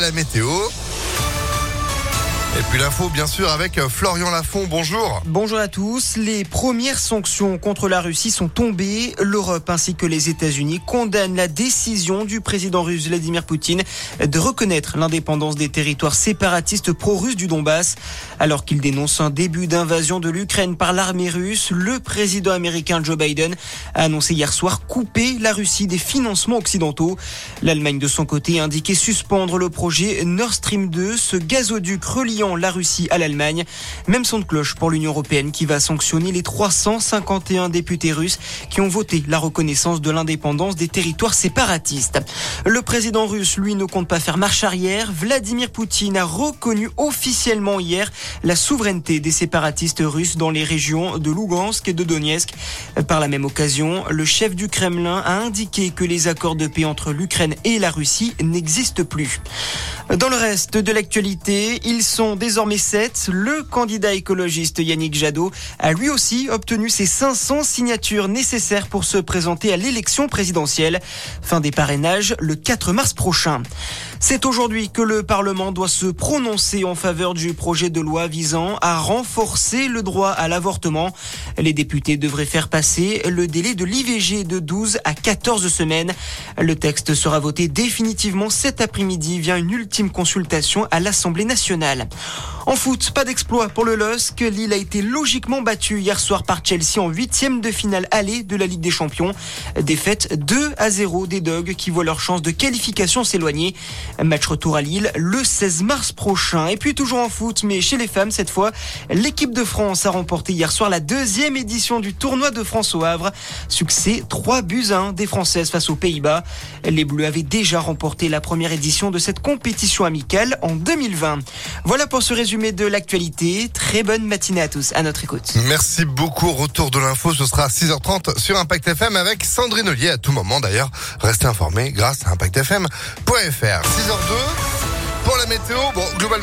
la météo. Et puis l'info, bien sûr, avec euh, Florian Lafont. Bonjour. Bonjour à tous. Les premières sanctions contre la Russie sont tombées. L'Europe ainsi que les États-Unis condamnent la décision du président russe Vladimir Poutine de reconnaître l'indépendance des territoires séparatistes pro-russes du Donbass. Alors qu'il dénonce un début d'invasion de l'Ukraine par l'armée russe, le président américain Joe Biden a annoncé hier soir couper la Russie des financements occidentaux. L'Allemagne, de son côté, a indiqué suspendre le projet Nord Stream 2, ce gazoduc reliant la Russie à l'Allemagne. Même son de cloche pour l'Union européenne qui va sanctionner les 351 députés russes qui ont voté la reconnaissance de l'indépendance des territoires séparatistes. Le président russe, lui, ne compte pas faire marche arrière. Vladimir Poutine a reconnu officiellement hier la souveraineté des séparatistes russes dans les régions de Lugansk et de Donetsk. Par la même occasion, le chef du Kremlin a indiqué que les accords de paix entre l'Ukraine et la Russie n'existent plus. Dans le reste de l'actualité, ils sont désormais sept. Le candidat écologiste Yannick Jadot a lui aussi obtenu ses 500 signatures nécessaires pour se présenter à l'élection présidentielle. Fin des parrainages le 4 mars prochain. C'est aujourd'hui que le Parlement doit se prononcer en faveur du projet de loi visant à renforcer le droit à l'avortement. Les députés devraient faire passer le délai de l'IVG de 12 à 14 semaines. Le texte sera voté définitivement cet après-midi via une ultime consultation à l'Assemblée nationale. En foot, pas d'exploit pour le LOSC. Lille a été logiquement battu hier soir par Chelsea en huitième de finale aller de la Ligue des Champions. Défaite 2 à 0 des Dogs qui voient leur chance de qualification s'éloigner. Match retour à Lille le 16 mars prochain. Et puis toujours en foot, mais chez les femmes cette fois, l'équipe de France a remporté hier soir la deuxième édition du tournoi de France au Havre. Succès 3 buts 1 des Françaises face aux Pays-Bas. Les Bleus avaient déjà remporté la première édition de cette compétition amicale en 2020. Voilà pour ce résumé de l'actualité. Très bonne matinée à tous. À notre écoute. Merci beaucoup. Retour de l'info, ce sera à 6h30 sur Impact FM avec Sandrine Ollier à tout moment d'ailleurs. Restez informés grâce à ImpactFM.fr. 6h02 pour la météo. Bon, globalement.